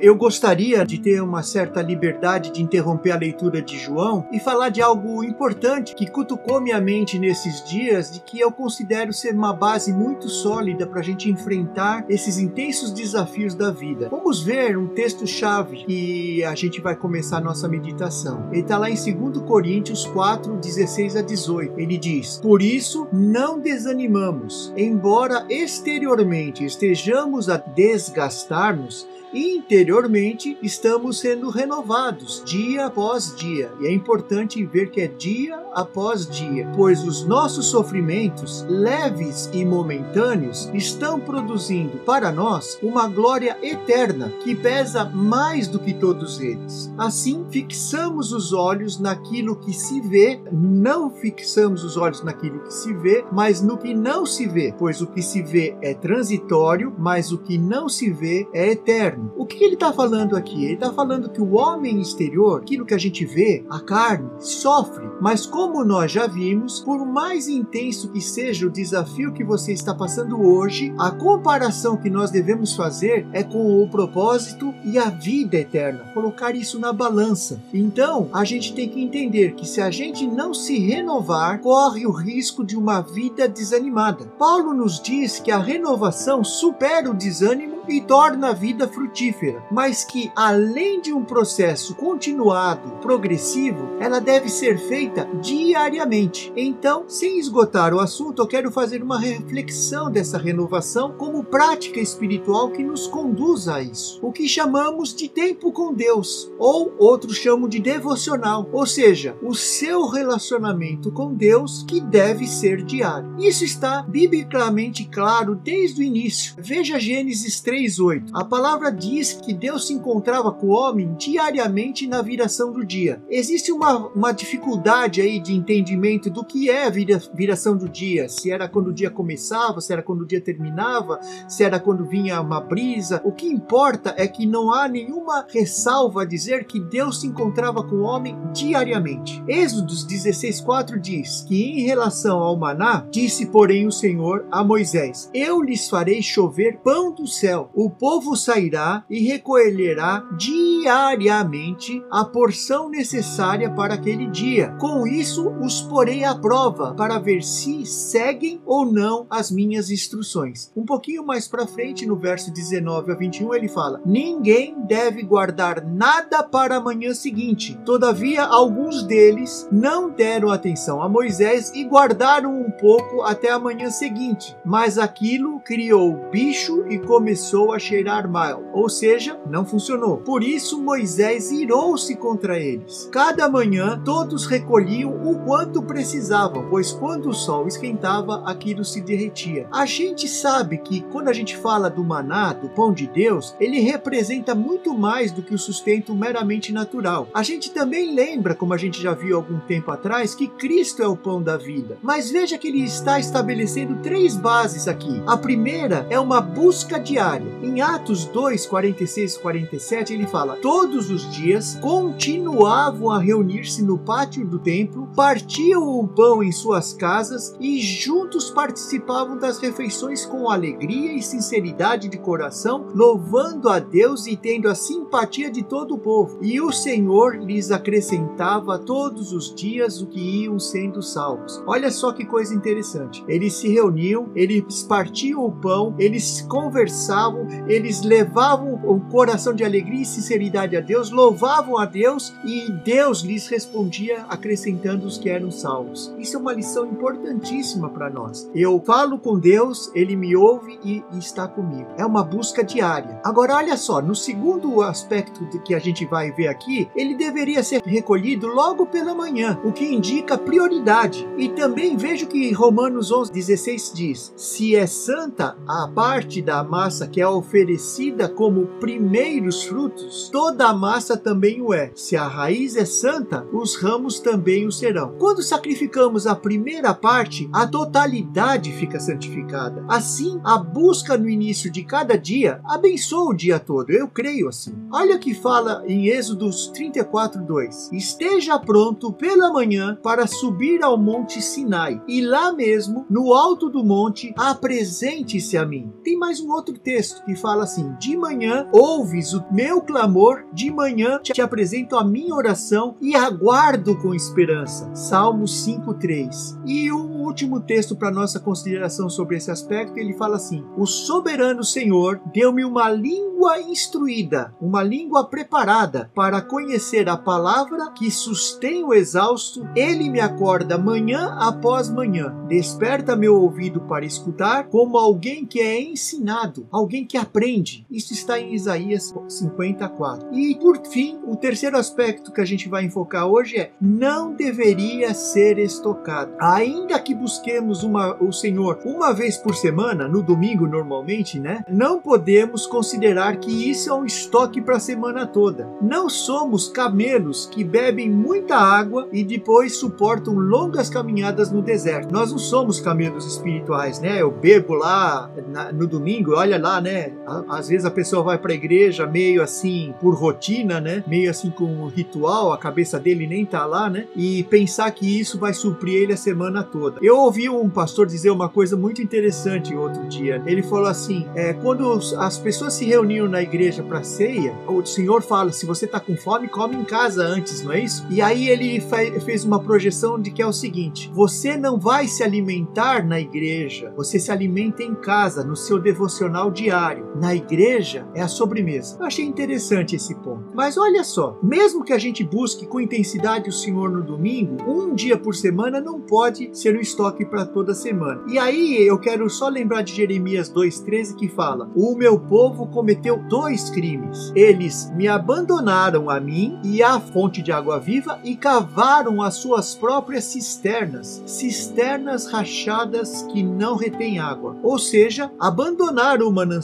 Eu gostaria de ter uma certa liberdade de interromper a leitura de João e falar de algo importante que cutucou minha mente nesses dias, de que eu considero ser uma base muito sólida para a gente enfrentar esses intensos desafios da vida. Vamos ver um texto-chave que a gente vai começar a nossa meditação. Ele está lá em 2 Coríntios 4, 16 a 18. Ele diz: Por isso não desanimamos, embora exteriormente estejamos a desgastar-nos e interiormente estamos sendo renovados dia após dia. E é importante ver que é dia após dia, pois os nossos sofrimentos, leves e momentâneos, estão produzindo para nós uma glória eterna que pesa mais do que todos eles. Assim, fixamos os olhos naquilo que se vê, não fixamos os olhos naquilo que se vê, mas no que não se vê, pois o que se vê é transitório, mas o que não se vê é eterno. O que ele está falando aqui? Ele está falando que o homem exterior, aquilo que a gente vê, a carne, sofre, mas como nós já vimos, por mais intenso que seja o desafio que você está passando hoje, a comparação que nós devemos fazer é com o propósito e a vida eterna, colocar isso na balança. Então, a gente tem que entender que se a gente não se renovar, corre o risco de uma vida desanimada. Paulo nos diz que a renovação supera o desânimo e torna a vida frutífera, mas que além de um processo continuado, progressivo, ela deve ser feita diariamente. Então, sem esgotar o assunto, eu quero fazer uma reflexão dessa renovação como prática espiritual que nos conduz a isso. O que chamamos de tempo com Deus, ou outros chamam de devocional, ou seja, o seu relacionamento com Deus que deve ser diário. Isso está biblicamente claro desde o início. Veja Gênesis 3 3:8. A palavra diz que Deus se encontrava com o homem diariamente na viração do dia. Existe uma, uma dificuldade aí de entendimento do que é a vira, viração do dia, se era quando o dia começava, se era quando o dia terminava, se era quando vinha uma brisa. O que importa é que não há nenhuma ressalva a dizer que Deus se encontrava com o homem diariamente. Êxodos 16:4 diz que em relação ao maná, disse porém o Senhor a Moisés: Eu lhes farei chover pão do céu o povo sairá e recolherá diariamente a porção necessária para aquele dia. Com isso, os porei à prova para ver se seguem ou não as minhas instruções. Um pouquinho mais para frente, no verso 19 a 21, ele fala: Ninguém deve guardar nada para a manhã seguinte. Todavia, alguns deles não deram atenção a Moisés e guardaram um pouco até a manhã seguinte. Mas aquilo criou bicho e começou começou a cheirar mal, ou seja, não funcionou. Por isso Moisés irou-se contra eles. Cada manhã todos recolhiam o quanto precisavam, pois quando o sol esquentava, aquilo se derretia. A gente sabe que quando a gente fala do maná, do pão de Deus, ele representa muito mais do que o sustento meramente natural. A gente também lembra, como a gente já viu algum tempo atrás, que Cristo é o pão da vida. Mas veja que ele está estabelecendo três bases aqui. A primeira é uma busca diária em Atos 2, 46 e 47, ele fala: Todos os dias continuavam a reunir-se no pátio do templo, partiam o pão em suas casas e juntos participavam das refeições com alegria e sinceridade de coração, louvando a Deus e tendo a simpatia de todo o povo. E o Senhor lhes acrescentava todos os dias o que iam sendo salvos. Olha só que coisa interessante. Eles se reuniam, eles partiam o pão, eles conversavam eles levavam o coração de alegria e sinceridade a Deus, louvavam a Deus e Deus lhes respondia acrescentando os que eram salvos. Isso é uma lição importantíssima para nós. Eu falo com Deus, ele me ouve e, e está comigo. É uma busca diária. Agora, olha só, no segundo aspecto que a gente vai ver aqui, ele deveria ser recolhido logo pela manhã, o que indica prioridade. E também vejo que Romanos 11, 16 diz: Se é santa a parte da massa que é oferecida como primeiros frutos, toda a massa também o é. Se a raiz é santa, os ramos também o serão. Quando sacrificamos a primeira parte, a totalidade fica santificada. Assim, a busca no início de cada dia abençoa o dia todo. Eu creio assim. Olha o que fala em Êxodos 34:2. Esteja pronto pela manhã para subir ao monte Sinai, e lá mesmo, no alto do monte, apresente atente-se a mim. Tem mais um outro texto que fala assim: De manhã ouves o meu clamor, de manhã te apresento a minha oração e aguardo com esperança. Salmo 5:3. E o último texto para nossa consideração sobre esse aspecto, ele fala assim: O soberano Senhor deu-me uma língua instruída, uma língua preparada para conhecer a palavra que sustém o exausto. Ele me acorda manhã após manhã, desperta meu ouvido para escutar, como alguém que é ensinado, alguém que aprende. Isso está em Isaías 54. E por fim, o terceiro aspecto que a gente vai enfocar hoje é: não deveria ser estocado. Ainda que busquemos uma, o Senhor uma vez por semana, no domingo normalmente, né? Não podemos considerar que isso é um estoque para a semana toda. Não somos camelos que bebem muita água e depois suportam longas caminhadas no deserto. Nós não somos camelos espirituais, né? Eu bebo lá na, no domingo, olha lá, né? Às vezes a pessoa vai para a igreja meio assim por rotina, né? Meio assim com um ritual, a cabeça dele nem tá lá, né? E pensar que isso vai suprir ele a semana toda. Eu ouvi um pastor dizer uma coisa muito interessante outro dia. Ele falou assim: é, quando as pessoas se reuniam na igreja para ceia, o Senhor fala: se você tá com fome, come em casa antes, não é isso? E aí ele fez uma projeção de que é o seguinte: você não vai se alimentar na igreja, você se alimenta em casa, no seu devocional diário. Na igreja é a sobremesa. Eu achei interessante esse ponto. Mas olha só, mesmo que a gente busque com intensidade o Senhor no domingo, um dia por semana não pode ser um estoque para toda semana. E aí eu quero só lembrar de Jeremias 2,13 que fala: O meu povo cometeu dois crimes. Eles me abandonaram a mim e à fonte de água viva e cavaram as suas próprias cisternas, cisternas rachadas que não retêm água. Ou seja, abandonaram o manancial,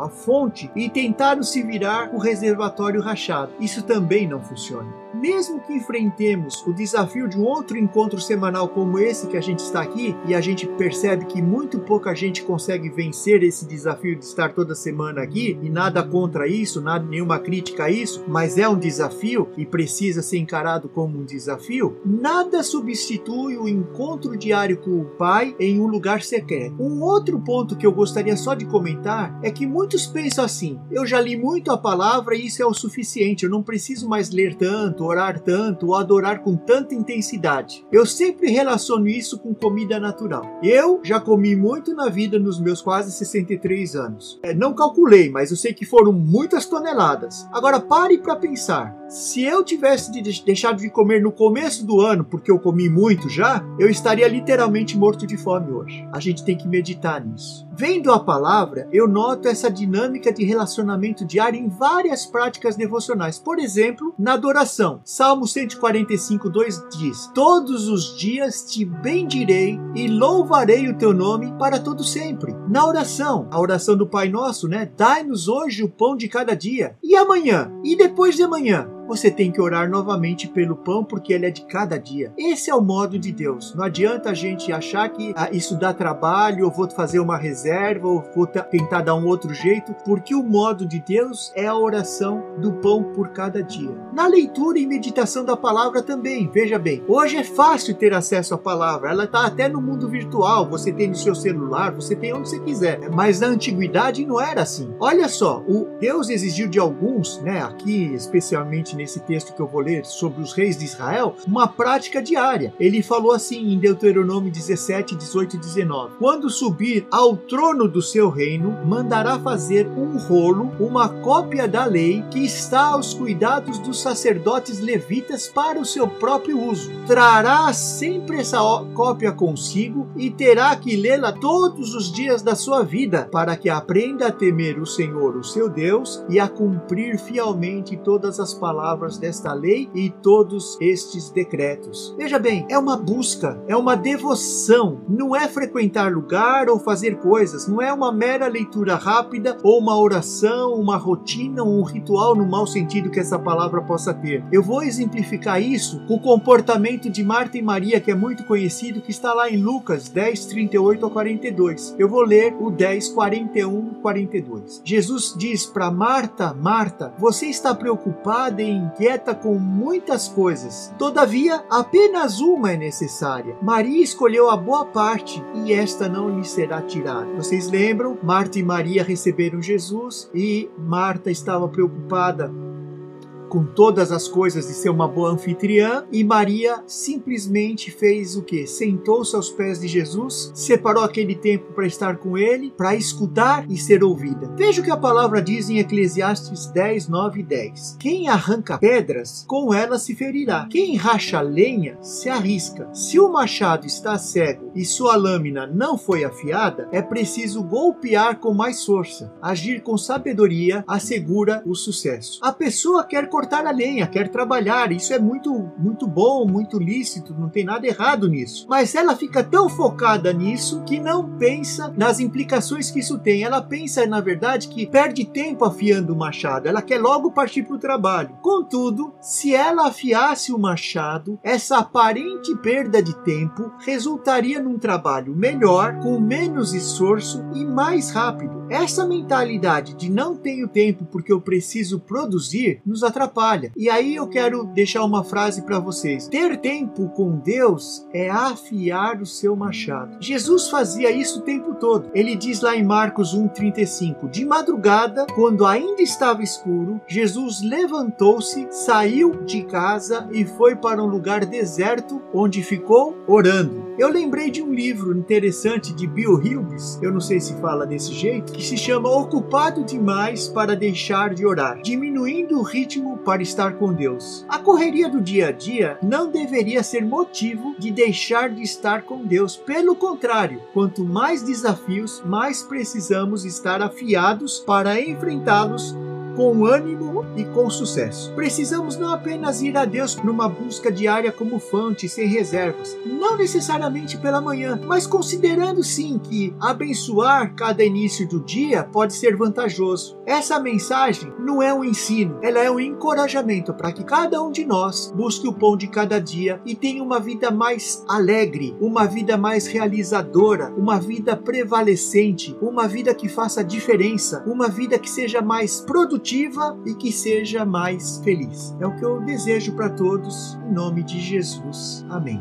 a fonte, e tentaram se virar o reservatório rachado. Isso também não funciona mesmo que enfrentemos o desafio de um outro encontro semanal como esse que a gente está aqui, e a gente percebe que muito pouca gente consegue vencer esse desafio de estar toda semana aqui, e nada contra isso, nada, nenhuma crítica a isso, mas é um desafio e precisa ser encarado como um desafio, nada substitui o encontro diário com o Pai em um lugar secreto. Um outro ponto que eu gostaria só de comentar é que muitos pensam assim: eu já li muito a palavra e isso é o suficiente, eu não preciso mais ler tanto orar tanto ou adorar com tanta intensidade. Eu sempre relaciono isso com comida natural. Eu já comi muito na vida nos meus quase 63 anos. É, não calculei, mas eu sei que foram muitas toneladas. Agora pare para pensar. Se eu tivesse de deixado de comer no começo do ano, porque eu comi muito já, eu estaria literalmente morto de fome hoje. A gente tem que meditar nisso. Vendo a palavra, eu noto essa dinâmica de relacionamento diário em várias práticas devocionais. Por exemplo, na adoração. Salmo 145, 2 diz: Todos os dias te bendirei e louvarei o teu nome para todo sempre. Na oração, a oração do Pai Nosso, né? Dai-nos hoje o pão de cada dia. E amanhã? E depois de amanhã? Você tem que orar novamente pelo pão, porque ele é de cada dia. Esse é o modo de Deus. Não adianta a gente achar que ah, isso dá trabalho, ou vou fazer uma reserva, ou vou tentar dar um outro jeito, porque o modo de Deus é a oração do pão por cada dia. Na leitura e meditação da palavra também, veja bem, hoje é fácil ter acesso à palavra, ela está até no mundo virtual, você tem no seu celular, você tem onde você quiser, mas na antiguidade não era assim. Olha só, o Deus exigiu de alguns, né, aqui especialmente nesse texto que eu vou ler sobre os reis de Israel, uma prática diária. Ele falou assim em Deuteronômio 17, 18 e 19: Quando subir ao trono do seu reino, mandará fazer um rolo, uma cópia da lei que está aos cuidados dos sacerdotes levitas para o seu próprio uso. Trará sempre essa cópia consigo e terá que lê-la todos os dias da sua vida, para que aprenda a temer o Senhor, o seu Deus, e a cumprir fielmente todas as palavras palavras desta lei e todos estes decretos. Veja bem, é uma busca, é uma devoção, não é frequentar lugar ou fazer coisas, não é uma mera leitura rápida ou uma oração, uma rotina, um ritual no mau sentido que essa palavra possa ter. Eu vou exemplificar isso com o comportamento de Marta e Maria, que é muito conhecido, que está lá em Lucas 10, 38 a 42. Eu vou ler o 10, 41 42. Jesus diz para Marta: Marta, você está preocupada em inquieta com muitas coisas. Todavia, apenas uma é necessária. Maria escolheu a boa parte e esta não lhe será tirada. Vocês lembram? Marta e Maria receberam Jesus e Marta estava preocupada com todas as coisas de ser uma boa anfitriã e Maria simplesmente fez o que? Sentou-se aos pés de Jesus, separou aquele tempo para estar com ele, para escutar e ser ouvida. Veja o que a palavra diz em Eclesiastes 10, 9 e 10. Quem arranca pedras, com elas se ferirá. Quem racha lenha, se arrisca. Se o machado está cego e sua lâmina não foi afiada, é preciso golpear com mais força. Agir com sabedoria assegura o sucesso. A pessoa quer cortar cortar a lenha, quer trabalhar. Isso é muito, muito bom, muito lícito, não tem nada errado nisso. Mas ela fica tão focada nisso que não pensa nas implicações que isso tem. Ela pensa, na verdade, que perde tempo afiando o machado. Ela quer logo partir para o trabalho. Contudo, se ela afiasse o machado, essa aparente perda de tempo resultaria num trabalho melhor, com menos esforço e mais rápido. Essa mentalidade de não tenho tempo porque eu preciso produzir nos atrapalha. E aí eu quero deixar uma frase para vocês: ter tempo com Deus é afiar o seu machado. Jesus fazia isso o tempo todo. Ele diz lá em Marcos 1:35: De madrugada, quando ainda estava escuro, Jesus levantou-se, saiu de casa e foi para um lugar deserto onde ficou orando. Eu lembrei de um livro interessante de Bill Hughes, eu não sei se fala desse jeito, que se chama Ocupado Demais para Deixar de Orar, diminuindo o ritmo para estar com Deus. A correria do dia a dia não deveria ser motivo de deixar de estar com Deus. Pelo contrário, quanto mais desafios, mais precisamos estar afiados para enfrentá-los com ânimo e com sucesso. Precisamos não apenas ir a Deus numa busca diária como fonte, sem reservas, não necessariamente pela manhã, mas considerando sim que abençoar cada início do dia pode ser vantajoso. Essa mensagem não é um ensino, ela é um encorajamento para que cada um de nós busque o pão de cada dia e tenha uma vida mais alegre, uma vida mais realizadora, uma vida prevalecente, uma vida que faça diferença, uma vida que seja mais produtiva e que seja mais feliz. É o que eu desejo para todos, em nome de Jesus. Amém.